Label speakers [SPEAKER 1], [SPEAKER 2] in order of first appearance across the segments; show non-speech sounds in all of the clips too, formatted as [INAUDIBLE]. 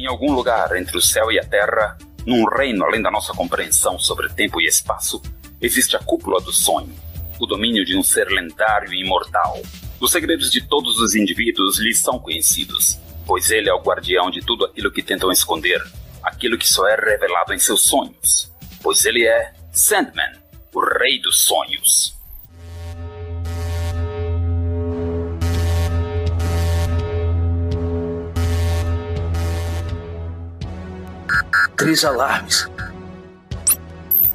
[SPEAKER 1] Em algum lugar entre o céu e a terra, num reino além da nossa compreensão sobre tempo e espaço, existe a cúpula do sonho, o domínio de um ser lendário e imortal. Os segredos de todos os indivíduos lhes são conhecidos, pois ele é o guardião de tudo aquilo que tentam esconder, aquilo que só é revelado em seus sonhos, pois ele é Sandman, o rei dos sonhos.
[SPEAKER 2] Três alarmes.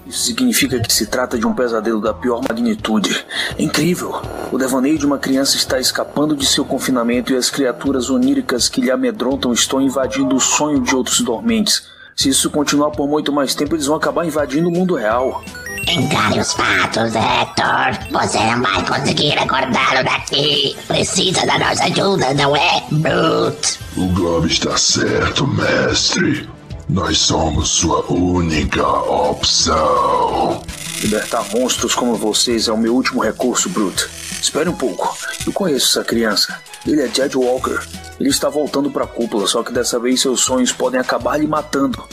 [SPEAKER 2] Isso significa que se trata de um pesadelo da pior magnitude. É incrível! O devaneio de uma criança está escapando de seu confinamento e as criaturas oníricas que lhe amedrontam estão invadindo o sonho de outros dormentes. Se isso continuar por muito mais tempo, eles vão acabar invadindo o mundo real.
[SPEAKER 3] Encare os fatos, Hector. Você não vai conseguir acordá-lo daqui. Precisa da nossa ajuda, não é, Brute?
[SPEAKER 4] O Globo está certo, mestre. Nós somos sua única opção.
[SPEAKER 2] Libertar monstros como vocês é o meu último recurso, Brute. Espere um pouco. Eu conheço essa criança. Ele é Jed Walker. Ele está voltando para a cúpula, só que dessa vez seus sonhos podem acabar lhe matando.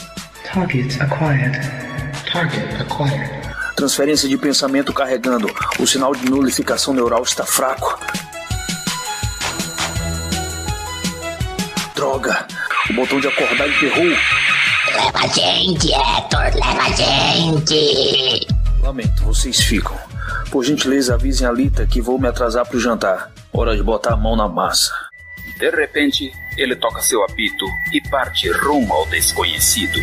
[SPEAKER 5] Target acquired. Target acquired.
[SPEAKER 2] Transferência de pensamento carregando. O sinal de nulificação neural está fraco. Droga! O botão de acordar emperrou.
[SPEAKER 3] Leva a gente, Hector, leva a gente.
[SPEAKER 2] Lamento, vocês ficam. Por gentileza, avisem a Lita que vou me atrasar pro jantar. Hora de botar a mão na massa.
[SPEAKER 1] De repente, ele toca seu apito e parte rumo ao desconhecido.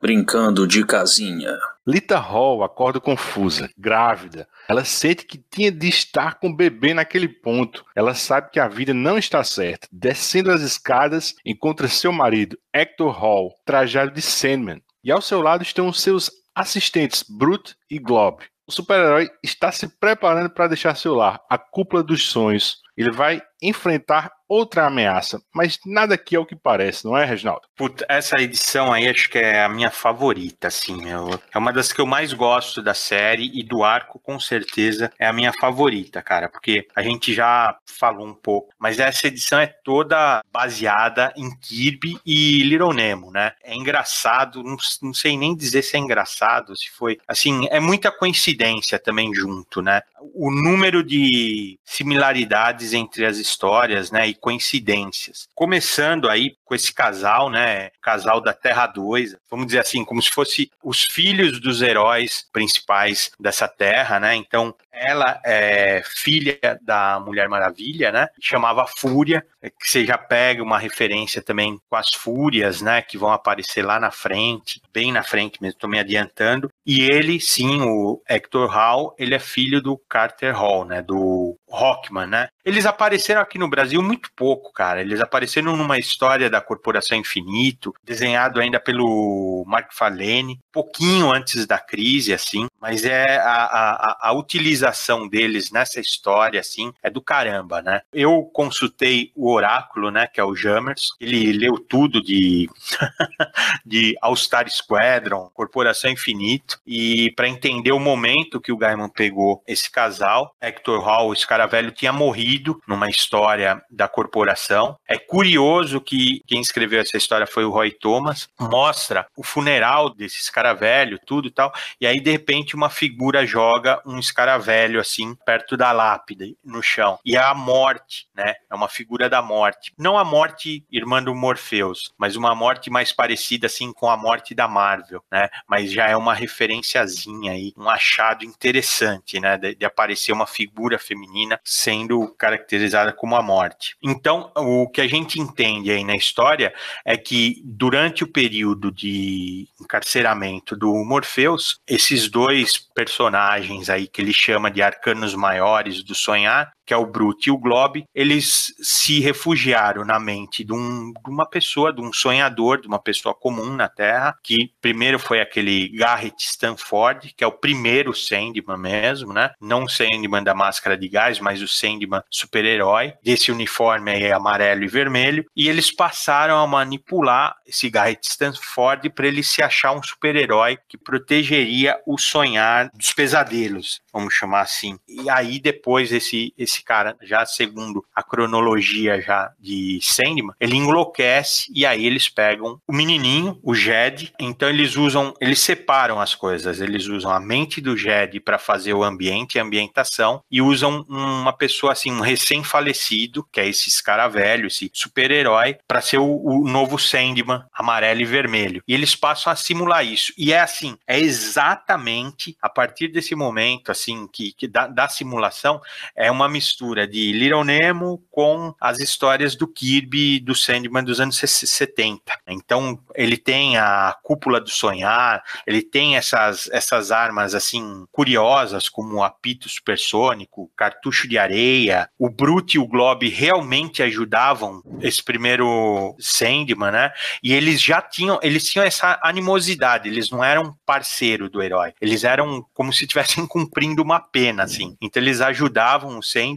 [SPEAKER 2] Brincando de casinha.
[SPEAKER 6] Lita Hall acorda confusa, grávida. Ela sente que tinha de estar com o bebê naquele ponto. Ela sabe que a vida não está certa. Descendo as escadas, encontra seu marido, Hector Hall, trajado de Sandman. E ao seu lado estão seus assistentes, Brute e Glob. O super-herói está se preparando para deixar seu lar, a cúpula dos sonhos. Ele vai enfrentar outra ameaça, mas nada aqui é o que parece, não é, Reginaldo?
[SPEAKER 7] Puta, essa edição aí acho que é a minha favorita, assim, meu. É uma das que eu mais gosto da série e do arco, com certeza, é a minha favorita, cara, porque a gente já falou um pouco, mas essa edição é toda baseada em Kirby e Little Nemo, né? É engraçado, não, não sei nem dizer se é engraçado, se foi, assim, é muita coincidência também junto, né? O número de similaridades entre as histórias, né, e coincidências. Começando aí com esse casal, né, casal da Terra 2, vamos dizer assim, como se fosse os filhos dos heróis principais dessa Terra, né? Então, ela é filha da Mulher Maravilha, né? Chamava Fúria, que você já pega uma referência também com as Fúrias, né? Que vão aparecer lá na frente, bem na frente mesmo, estou me adiantando. E ele, sim, o Hector Hall, ele é filho do Carter Hall, né? Do Rockman, né? Eles apareceram aqui no Brasil muito pouco, cara. Eles apareceram numa história da Corporação Infinito, desenhado ainda pelo Mark Falene, pouquinho antes da crise, assim. Mas é a, a, a utilização deles nessa história, assim, é do caramba, né? Eu consultei o Oráculo, né? Que é o Jammers. Ele leu tudo de, [LAUGHS] de All-Star Squadron, Corporação Infinito. E para entender o momento que o Gaiman pegou esse casal, Hector Hall, esse cara velho, tinha morrido numa história da corporação. É curioso que quem escreveu essa história foi o Roy Thomas. Mostra o funeral desse escaravelho, tudo e tal. E aí, de repente, uma figura joga um escaravelho assim, perto da lápide, no chão. E é a morte, né? É uma figura da morte. Não a morte irmã do Morpheus, mas uma morte mais parecida assim com a morte da Marvel, né? Mas já é uma referenciazinha aí, um achado interessante, né? De, de aparecer uma figura feminina sendo caracterizada como a morte. Então, o que a gente entende aí na história é que durante o período de encarceramento do Morpheus, esses dois personagens aí que ele chama de arcanos maiores do sonhar, que é o Brute e o Globe, eles se refugiaram na mente de, um, de, uma pessoa, de um sonhador, de uma pessoa comum na Terra, que primeiro foi aquele Garrett Stanford, que é o primeiro Sandman mesmo, né? Não o Sandman da máscara de gás, mas o Sandman super-herói, desse uniforme aí amarelo e vermelho, e eles passaram a manipular esse Garrett Stanford para ele se achar um super-herói que protegeria o sonhar dos pesadelos, vamos chamar assim. E aí depois esse esse esse cara, já segundo a cronologia já de Sandman, ele enlouquece e aí eles pegam o menininho, o Jed, então eles usam, eles separam as coisas, eles usam a mente do Jed para fazer o ambiente a ambientação e usam uma pessoa assim, um recém-falecido, que é esse cara velho, esse super-herói, para ser o, o novo Sandman, amarelo e vermelho. E eles passam a simular isso. E é assim, é exatamente a partir desse momento, assim, que, que da, da simulação, é uma mistura de Little Nemo com as histórias do Kirby do Sandman dos anos 70. Então, ele tem a cúpula do sonhar, ele tem essas, essas armas, assim, curiosas, como o apito supersônico, cartucho de areia, o Brute e o Glob realmente ajudavam esse primeiro Sandman, né? E eles já tinham, eles tinham essa animosidade, eles não eram parceiro do herói, eles eram como se estivessem [LAUGHS] cumprindo uma pena, assim. Então eles ajudavam o Sandman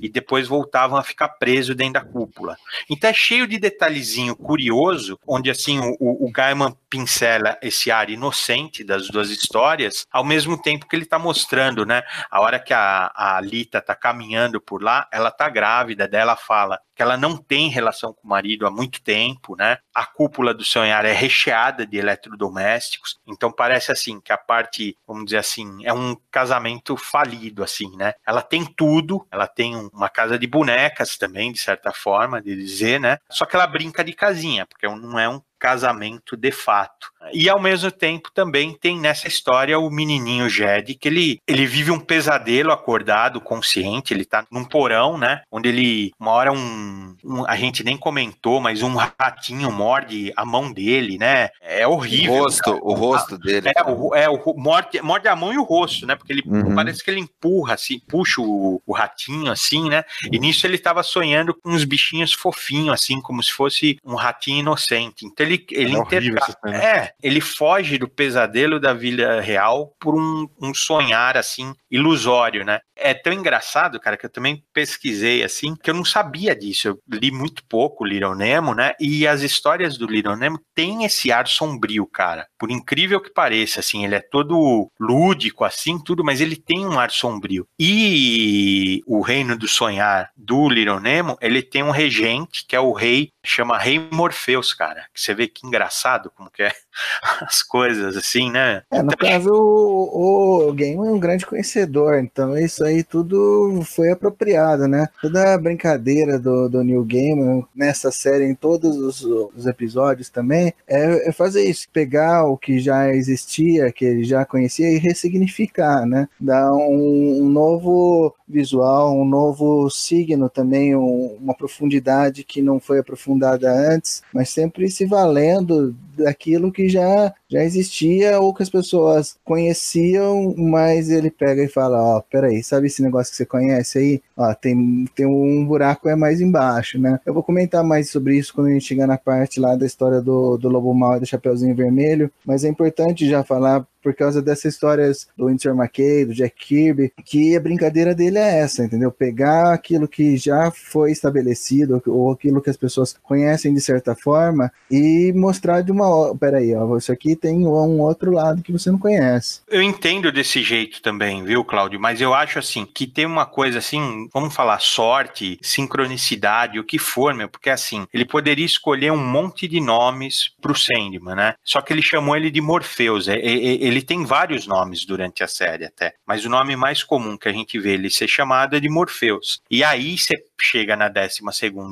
[SPEAKER 7] e depois voltavam a ficar preso dentro da cúpula. Então é cheio de detalhezinho curioso, onde assim o, o Gaiman pincela esse ar inocente das duas histórias, ao mesmo tempo que ele está mostrando, né? A hora que a, a Lita está caminhando por lá, ela está grávida, dela fala que ela não tem relação com o marido há muito tempo, né? A cúpula do sonhar é recheada de eletrodomésticos, então parece assim que a parte, vamos dizer assim, é um casamento falido, assim, né? Ela tem tudo, ela tem uma casa de bonecas também, de certa forma, de dizer, né? Só que ela brinca de casinha, porque não é um casamento de fato. E ao mesmo tempo também tem nessa história o menininho Jed, que ele, ele vive um pesadelo acordado, consciente, ele tá num porão, né? Onde ele, uma hora um, um a gente nem comentou, mas um ratinho morde a mão dele, né? É horrível.
[SPEAKER 8] O rosto, cara. o rosto dele.
[SPEAKER 7] É, o, é o, morde, morde a mão e o rosto, né? Porque ele uhum. parece que ele empurra, assim, puxa o, o ratinho, assim, né? E nisso ele tava sonhando com uns bichinhos fofinhos, assim, como se fosse um ratinho inocente. Então ele, ele é, é, ele foge do pesadelo da vida real por um, um sonhar assim ilusório, né? É tão engraçado, cara, que eu também pesquisei assim, que eu não sabia disso. Eu li muito pouco o Little Nemo, né? E as histórias do Little Nemo têm esse ar sombrio, cara. Por incrível que pareça, assim, ele é todo lúdico, assim, tudo, mas ele tem um ar sombrio. E o Reino do Sonhar do Little Nemo, ele tem um regente, que é o rei, chama Rei Morpheus, cara. Que você vê que engraçado como que é [LAUGHS] as coisas, assim, né?
[SPEAKER 9] É, no então, caso, o, o Game é um grande conhecedor, então isso aí tudo foi apropriado, né? Toda a brincadeira do, do New Game nessa série, em todos os, os episódios também, é, é, fazer isso, pegar o que já existia, que ele já conhecia e ressignificar, né? Dar um, um novo visual, um novo signo também, um, uma profundidade que não foi aprofundada antes, mas sempre se valendo daquilo que já, já existia ou que as pessoas conheciam, mas ele pega e fala, ó, oh, peraí, sabe esse negócio que você conhece aí? Ó, tem, tem um buraco é mais embaixo, né? Eu vou comentar mais sobre isso quando a gente chegar na parte lá da história do, do Lobo Mal e do Chapeuzinho Vermelho, mas é importante já falar por causa dessas histórias do Winsor McKay, do Jack Kirby, que a brincadeira dele é essa, entendeu? Pegar aquilo que já foi estabelecido, ou aquilo que as pessoas conhecem de certa forma, e mostrar de uma. Peraí, ó, isso aqui tem um outro lado que você não conhece.
[SPEAKER 7] Eu entendo desse jeito também, viu, Cláudio? Mas eu acho assim que tem uma coisa assim, vamos falar sorte, sincronicidade, o que for, meu, porque assim, ele poderia escolher um monte de nomes pro Sandman, né? Só que ele chamou ele de Morpheus. É, é, ele ele tem vários nomes durante a série até, mas o nome mais comum que a gente vê ele ser chamado é de Morpheus. E aí você chega na 12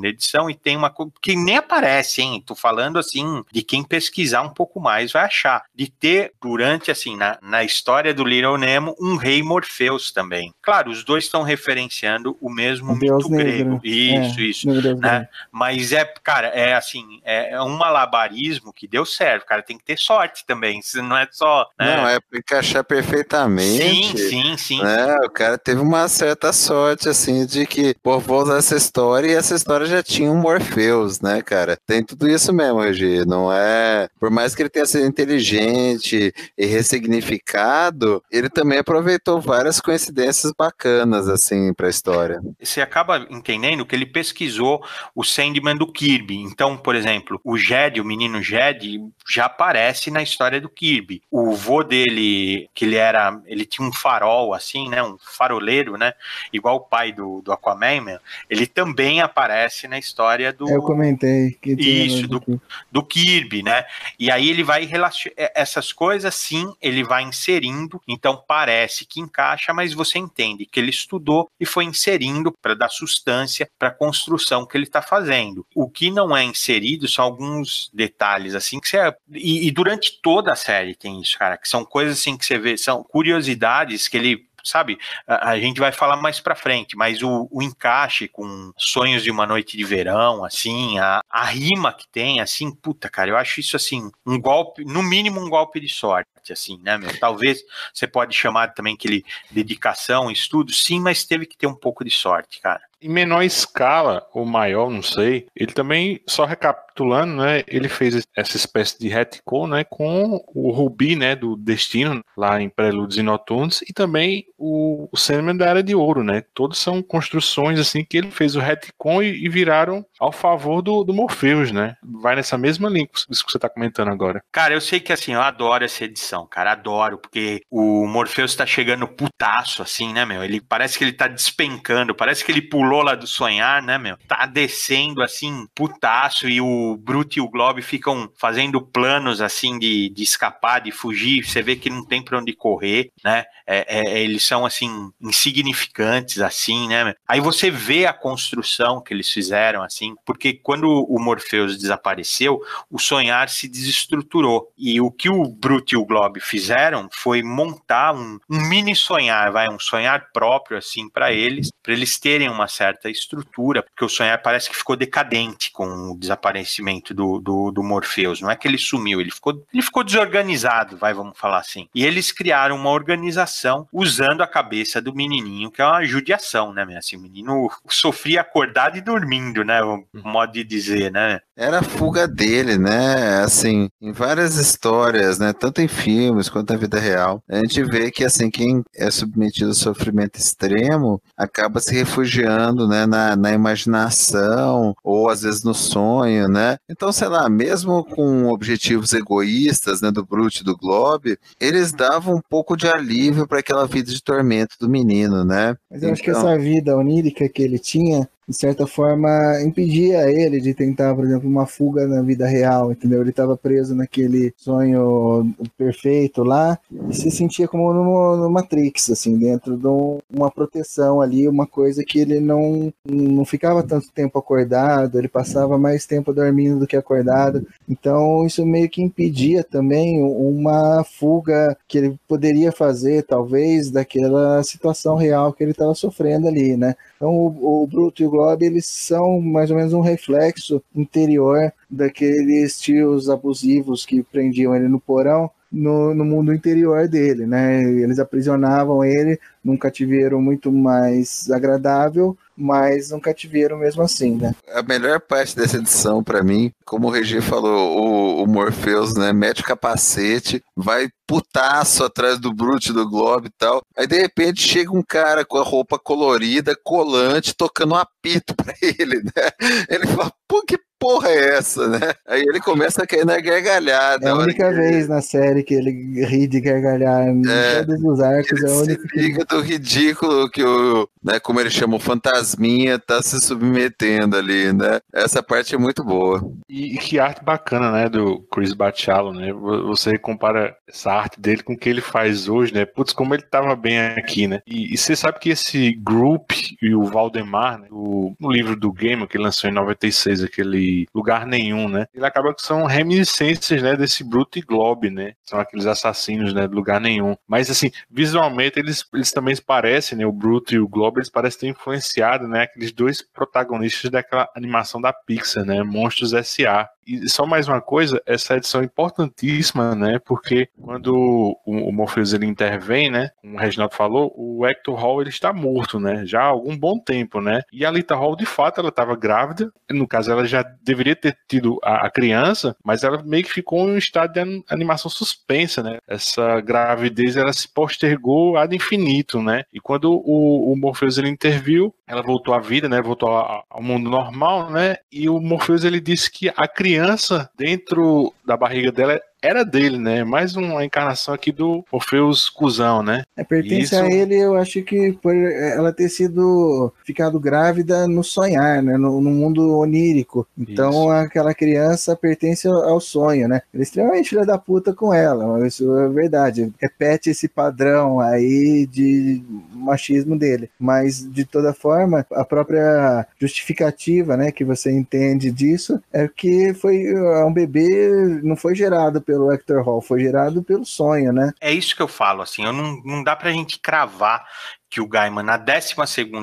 [SPEAKER 7] edição e tem uma coisa que nem aparece, hein? Tô falando assim de quem pesquisar um pouco mais vai achar. De ter durante, assim, na, na história do Little Nemo, um rei Morpheus também. Claro, os dois estão referenciando o mesmo mito grego. Isso, é, isso. Né? Mas é, cara, é assim, é, é um malabarismo que deu certo, cara. Tem que ter sorte também. Não é só.
[SPEAKER 8] Né? Não, é pra encaixar perfeitamente.
[SPEAKER 7] Sim, sim, sim.
[SPEAKER 8] Né? O cara teve uma certa sorte, assim, de que, pô, vou usar essa história e essa história já tinha um Morpheus, né, cara? Tem tudo isso mesmo, Regi. Não é. Por mais que ele tenha sido inteligente e ressignificado, ele também aproveitou várias coincidências bacanas, assim, pra história.
[SPEAKER 7] Você acaba entendendo que ele pesquisou o Sandman do Kirby. Então, por exemplo, o Jed, o menino Jed, já aparece na história do Kirby. O vô vô dele, que ele era, ele tinha um farol assim, né, um faroleiro, né, igual o pai do, do Aquaman, meu, ele também aparece na história do
[SPEAKER 9] Eu comentei que
[SPEAKER 7] isso, do, do Kirby, né? E aí ele vai relacionar essas coisas, sim, ele vai inserindo, então parece que encaixa, mas você entende que ele estudou e foi inserindo para dar sustância para a construção que ele está fazendo. O que não é inserido são alguns detalhes assim que você e, e durante toda a série tem isso, cara, que são coisas assim que você vê, são curiosidades que ele sabe? A, a gente vai falar mais pra frente, mas o, o encaixe com sonhos de uma noite de verão, assim, a, a rima que tem, assim, puta, cara, eu acho isso assim, um golpe, no mínimo um golpe de sorte, assim, né, meu? Talvez você pode chamar também aquele dedicação, estudo, sim, mas teve que ter um pouco de sorte, cara.
[SPEAKER 6] Em menor escala, ou maior, não sei, ele também, só recapitulando, né, ele fez essa espécie de retcon, né, com o Rubi, né, do Destino, lá em Prelúdios e Noturnos, e também o, o Sandman da Era de Ouro, né, todos são construções, assim, que ele fez o retcon e, e viraram ao favor do, do Morpheus, né, vai nessa mesma linha, que você tá comentando agora.
[SPEAKER 7] Cara, eu sei que, assim, eu adoro essa edição, cara, adoro, porque o Morpheus tá chegando putaço, assim, né, meu, ele parece que ele tá despencando, parece que ele pulou lá do sonhar, né, meu? Tá descendo assim, putaço, e o Brute e o Globe ficam fazendo planos assim de, de escapar, de fugir. Você vê que não tem pra onde correr, né? É, é, eles são assim, insignificantes, assim, né? Aí você vê a construção que eles fizeram, assim, porque quando o Morpheus desapareceu, o sonhar se desestruturou. E o que o Brute e o Globe fizeram foi montar um, um mini sonhar, vai, um sonhar próprio, assim, para eles, para eles terem uma certa estrutura, porque o sonhar parece que ficou decadente com o desaparecimento do, do, do Morpheus. Não é que ele sumiu, ele ficou, ele ficou desorganizado, vai, vamos falar assim. E eles criaram uma organização usando a cabeça do menininho, que é uma judiação, né, meu? Assim, o menino sofria acordado e dormindo, né? O modo de dizer, né?
[SPEAKER 8] Era a fuga dele, né? Assim, em várias histórias, né? Tanto em filmes quanto na vida real, a gente vê que assim quem é submetido ao sofrimento extremo acaba se refugiando, né? Na, na imaginação ou às vezes no sonho, né? Então, sei lá, mesmo com objetivos egoístas, né? Do Brute e do Globe, eles davam um pouco de alívio para aquela vida de tormento do menino, né?
[SPEAKER 9] Mas eu acho que
[SPEAKER 8] Então-
[SPEAKER 9] essa vida onírica que ele tinha, de certa forma, impedia ele de tentar, por exemplo, uma fuga na vida real, entendeu? Ele estava preso naquele sonho perfeito lá e se sentia como no, Matrix, assim, dentro de um- uma proteção ali, uma coisa que ele não, não ficava tanto tempo acordado, ele passava mais tempo dormindo do que acordado. Então, isso meio que impedia também uma fuga que ele poderia fazer, talvez, daquela situação real que ele estava sofrendo ali, né? Então, o, o Bruto e o Globe, eles são mais ou menos um reflexo interior daqueles tios abusivos que prendiam ele no porão no, no mundo interior dele, né? Eles aprisionavam ele num cativeiro muito mais agradável, mas num cativeiro mesmo assim, né?
[SPEAKER 8] A melhor parte dessa edição, pra mim, como o Regi falou, o, o Morpheus, né, mete o capacete, vai putaço atrás do Brute do Globo e tal. Aí de repente chega um cara com a roupa colorida, colante, tocando um apito [LAUGHS] pra ele, né? Ele fala, pô, que porra é essa, né? Aí ele começa a cair na gargalhada.
[SPEAKER 9] É a única
[SPEAKER 8] que
[SPEAKER 9] vez na série que ele ri de gargalhar em
[SPEAKER 8] É,
[SPEAKER 9] todos os arcos, é a
[SPEAKER 8] Ele
[SPEAKER 9] única
[SPEAKER 8] se liga do ridículo que o, né, como ele chama, o fantasminha tá se submetendo ali, né? Essa parte é muito boa.
[SPEAKER 6] E, e que arte bacana, né, do Chris Bachalo, né? Vo- Você compara essa arte dele com o que ele faz hoje, né? Putz, como ele tava bem aqui, né? E, e você sabe que esse Group e o Valdemar, né, o, no livro do Gamer que ele lançou em 96, aquele Lugar Nenhum, né? Ele acaba que são reminiscências, né, desse Bruto e Globe, né? São aqueles assassinos, né, do Lugar Nenhum. Mas, assim, visualmente eles, eles também parecem, né? O Bruto e o Globe, eles parecem ter influenciado, né? Aqueles dois protagonistas daquela animação da Pixar, né? Monstros S.A. E só mais uma coisa, essa edição é importantíssima, né? Porque quando o, o Morpheus ele intervém, né? Como o Reginaldo falou, o Hector Hall ele está morto, né? Já há algum bom tempo, né? E a Lita Hall, de fato, ela estava grávida. No caso, ela já deveria ter tido a, a criança, mas ela meio que ficou em um estado de an- animação suspensa, né? Essa gravidez ela se postergou ad infinito, né? E quando o, o Morpheus ele interviu, ela voltou à vida, né? Voltou ao mundo normal, né? E o Morpheus ele disse que a criança dentro da barriga dela era dele, né? Mais uma encarnação aqui do Orfeus cuzão, né?
[SPEAKER 9] É, pertence
[SPEAKER 6] Isso-
[SPEAKER 9] a ele, eu acho que por ela ter sido ficado grávida no sonhar, né? No, no mundo onírico. Então
[SPEAKER 6] Isso.
[SPEAKER 9] aquela criança pertence ao, sonho, né? Ele é extremamente filha da puta com ela, isso é verdade. Repete esse padrão aí de machismo dele. Mas de toda forma, a própria justificativa, né, que você entende disso é que foi uh, um bebê não foi gerado pelo Hector Hall, foi gerado pelo sonho, né?
[SPEAKER 7] É isso que eu falo, assim, eu não, não dá pra gente cravar que o Gaiman, na 12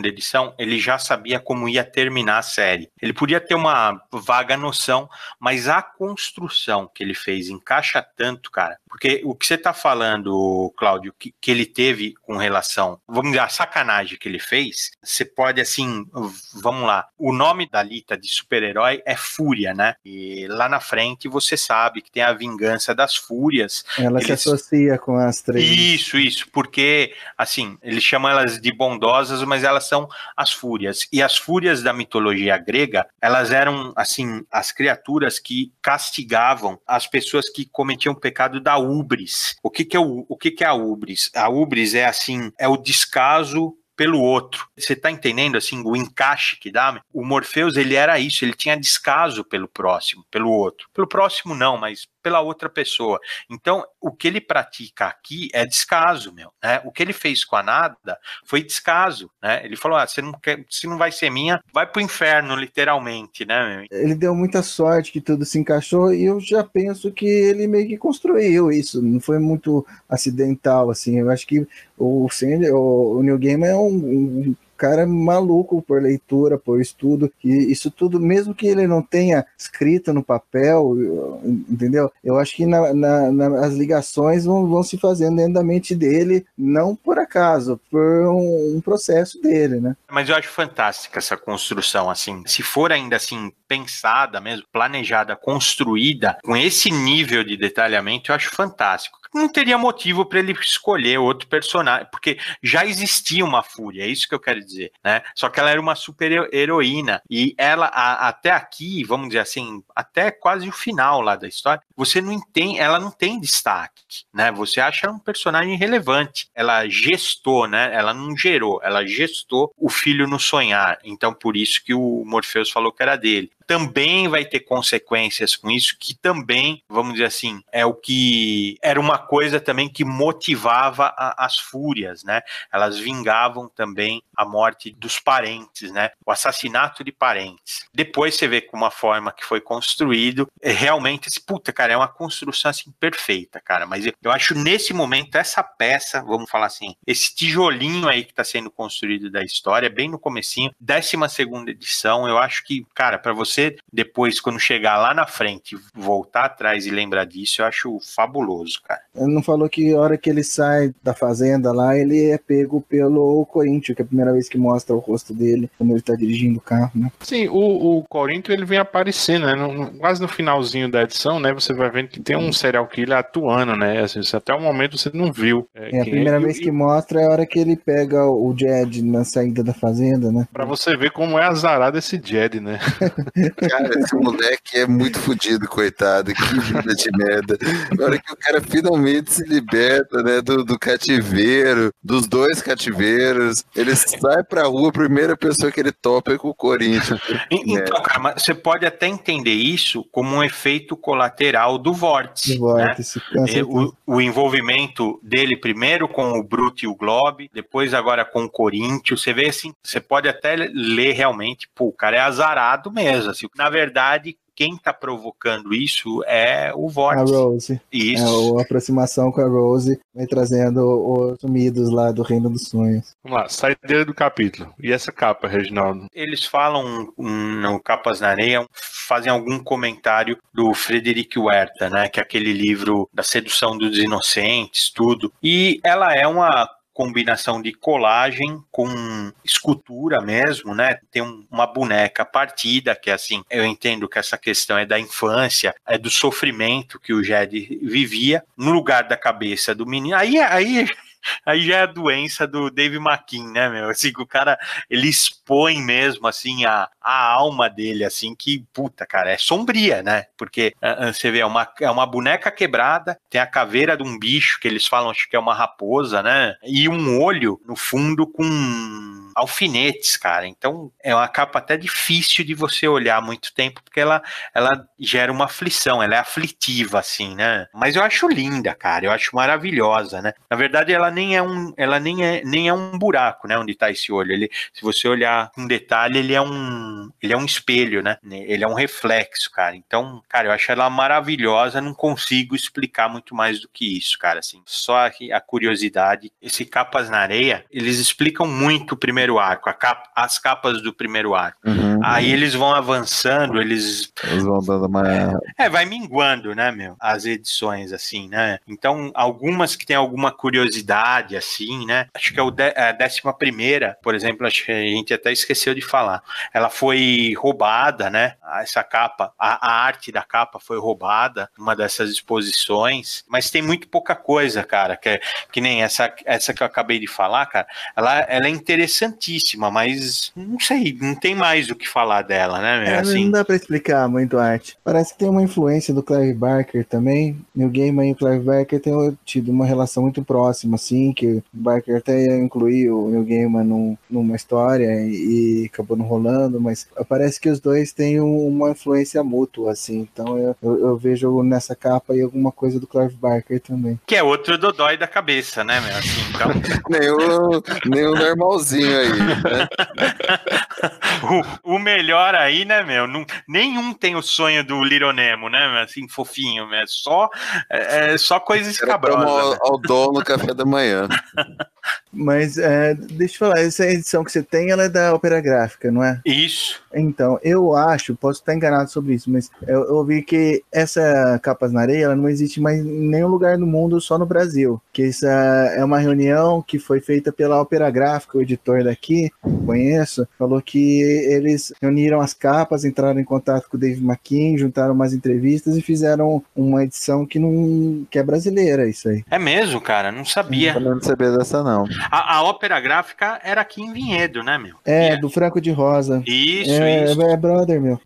[SPEAKER 7] edição, ele já sabia como ia terminar a série. Ele podia ter uma vaga noção, mas a construção que ele fez encaixa tanto, cara. Porque o que você tá falando, Cláudio, que, que ele teve com relação, vamos dizer, a sacanagem que ele fez, você pode, assim, vamos lá, o nome da Lita de super-herói é Fúria, né? E lá na frente você sabe que tem a vingança das Fúrias,
[SPEAKER 9] Ela se
[SPEAKER 7] Eles-
[SPEAKER 9] associa com as três.
[SPEAKER 7] isso, isso, porque assim, eles chamam de bondosas, mas elas são as fúrias. E as fúrias da mitologia grega, elas eram assim, as criaturas que castigavam as pessoas que cometiam o pecado da ubris. O que que é o, o que que é a ubris? A ubris é assim, é o descaso pelo outro. Você tá entendendo assim o encaixe que dá? O Morpheus, ele era isso, ele tinha descaso pelo próximo, pelo outro. Pelo próximo não, mas pela outra pessoa. Então, o que ele pratica aqui é descaso, meu, né? O que ele fez com a nada foi descaso, né? Ele falou: "Ah, você não quer, se não vai ser minha, vai pro inferno, literalmente, né?" meu?
[SPEAKER 9] Ele deu muita sorte que tudo se encaixou e eu já penso que ele meio que construiu isso, não foi muito acidental assim. Eu acho que o o, Neil Gaiman é um, um cara maluco por leitura, por estudo, e isso tudo, mesmo que ele não tenha escrito no papel, entendeu? Eu acho que na, na- na- as ligações vão, vão se fazendo dentro da mente dele, não por acaso, por um, um processo dele, né?
[SPEAKER 7] Mas eu acho fantástica essa construção, assim. Se for ainda assim pensada mesmo, planejada, construída, com esse nível de detalhamento, eu acho fantástico. Não teria motivo para ele escolher outro personagem, porque já existia uma fúria, é isso que eu quero dizer, né? Só que ela era uma super heroína e ela a- até aqui, vamos dizer assim, até quase o final lá da história, você não entende, ela não tem destaque, né? Você acha um personagem relevante. Ela gestou, né? Ela não gerou, ela gestou o filho no sonhar. Então por isso que o Morpheus falou que era dele. Também vai ter consequências com isso, que também, vamos dizer assim, é o que era uma coisa também que motivava a- as fúrias, né? Elas vingavam também a morte dos parentes, né? O assassinato de parentes. Depois você vê com uma forma que foi construído, é realmente, esse- puta, cara, é uma construção assim perfeita, cara. Mas eu, eu acho nesse momento essa peça, vamos falar assim, esse tijolinho aí que está sendo construído da história, bem no comecinho, 12 segunda edição, eu acho que, cara, para você depois quando chegar lá na frente, voltar atrás e lembrar disso, eu acho fabuloso, cara.
[SPEAKER 9] Ele não falou que a hora que ele sai da fazenda lá, ele é pego pelo Corinthians, que é a primeira vez que mostra o rosto dele quando ele tá dirigindo o carro, né?
[SPEAKER 6] Sim, o, o Corinto ele vem aparecendo, né? No- no- quase no finalzinho da edição, né? Você vai vendo que tem um serial killer atuando, né? Assim, até o momento você não viu.
[SPEAKER 9] É a
[SPEAKER 6] quem
[SPEAKER 9] primeira
[SPEAKER 6] E-
[SPEAKER 9] vez
[SPEAKER 6] e-
[SPEAKER 9] que mostra é a hora que ele pega o Jed na saída da fazenda, né?
[SPEAKER 6] Pra você ver como é azarado esse Jed, né? [LAUGHS]
[SPEAKER 8] Cara, esse moleque é muito fodido, coitado. Que vida de merda. Na hora que o cara finalmente se liberta, né, do, do cativeiro, dos dois cativeiros, ele sai pra rua, a primeira pessoa que ele topa é com o Corinthians.
[SPEAKER 7] Então, cara, mas você pode até entender isso como um efeito colateral do vórtice.
[SPEAKER 9] Do
[SPEAKER 7] né?
[SPEAKER 9] vórtice, com
[SPEAKER 7] É, o, o envolvimento dele primeiro com o Brute e o Globe, depois agora com o Corinthians, você vê assim, você pode até ler realmente, pô, o cara é azarado mesmo, assim, na verdade, quem tá provocando isso é o
[SPEAKER 9] A
[SPEAKER 7] Vórtice.
[SPEAKER 9] Rose.
[SPEAKER 7] Isso.
[SPEAKER 9] É, a aproximação com a Rose vai trazendo os sumidos lá do Reino dos Sonhos.
[SPEAKER 6] Vamos lá, saideira do capítulo. E essa capa, Reginaldo?
[SPEAKER 7] Eles falam um, no Capas na Areia, fazem algum comentário do Frederic Huerta, né? Que é aquele livro da sedução dos inocentes, tudo. E ela é uma combinação de colagem com escultura mesmo, né? Tem um- uma boneca partida, que é assim, eu entendo que essa questão é da infância, é do sofrimento que o Jed vivia, no lugar da cabeça do menino. Aí, aí aí já é a doença do Dave McKean, né, meu? Assim, que o cara, ele expõe mesmo, assim, a, a alma dele, assim, que, puta, cara, é sombria, né? Porque ah, ah, você vê, é uma, é uma boneca quebrada, tem a caveira de um bicho, que eles falam, acho que é uma raposa, né? E um olho no fundo com alfinetes, cara. Então é uma capa até difícil de você olhar muito tempo, porque ela, ela gera uma aflição, ela é aflitiva, assim, né? Mas eu acho linda, cara. Eu acho maravilhosa, né? Na verdade, ela nem é um, ela nem é, nem é um buraco, né? Onde tá esse olho. Ele, se você olhar com detalhe, ele é um, ele é um espelho, né? Ele é um reflexo, cara. Então, cara, eu acho ela maravilhosa. Não consigo explicar muito mais do que isso, cara. Assim, só a curiosidade. Esse capas na areia, eles explicam muito o primeiro arco, capa, as capas do primeiro arco.
[SPEAKER 8] Uhum.
[SPEAKER 7] Aí eles vão avançando, eles
[SPEAKER 8] Eles vão dando uma.
[SPEAKER 7] é, vai minguando, né, meu? As edições, assim, né? Então, algumas que tem alguma curiosidade, assim, né? Acho que é o de, a décima primeira, por exemplo, acho que a gente até esqueceu de falar. Ela foi roubada, né? Essa capa, a, a arte da capa foi roubada numa dessas exposições, mas tem muito pouca coisa, cara, que, é- que nem essa, essa que eu acabei de falar, cara. Ela, ela é interessantíssima, mas não sei, não tem mais o que falar dela, né?
[SPEAKER 9] É,
[SPEAKER 7] assim,
[SPEAKER 9] Não dá pra explicar muito a arte. Parece que tem uma influência do Clive Barker também. New Game e o Clive Barker têm tido uma relação muito próxima, assim, que o Barker até ia incluir o New Gaiman num, numa história e, e acabou não rolando, mas parece que os dois têm um- uma influência mútua, assim. Então eu, eu, eu vejo nessa capa aí alguma coisa do Clive Barker também.
[SPEAKER 7] que é outro dodói da cabeça, né, meu? Assim, então, [LAUGHS]
[SPEAKER 8] Nem o, nem o normalzinho aí. Né? [LAUGHS]
[SPEAKER 7] o, o melhor aí, né, meu? Não, nenhum tem o sonho do Little Nemo, né? Assim, fofinho, meu. É só, é, é só coisa escabrosa. né?
[SPEAKER 8] ao, ao dono no café da manhã. [LAUGHS]
[SPEAKER 9] Mas é, deixa eu falar, essa edição que você tem, ela é da Opera Gráfica, não é?
[SPEAKER 7] Isso.
[SPEAKER 9] Então, eu acho, posso estar enganado sobre isso, mas eu, eu ouvi que essa Capas na Areia ela não existe mais em nenhum lugar no mundo, só no Brasil. Que essa é uma reunião que foi feita pela Opera Gráfica, o editor daqui, conheço, falou que eles reuniram as capas, entraram em contato com o Dave McKean, juntaram umas entrevistas e fizeram uma edição que não que é brasileira, isso aí.
[SPEAKER 7] É mesmo, cara? Não sabia.
[SPEAKER 8] Eu não sabia dessa, não.
[SPEAKER 7] A, a ópera gráfica era aqui em Vinhedo, né, meu?
[SPEAKER 9] É, do Franco de Rosa.
[SPEAKER 7] Isso,
[SPEAKER 9] É,
[SPEAKER 7] isso.
[SPEAKER 9] é brother, meu.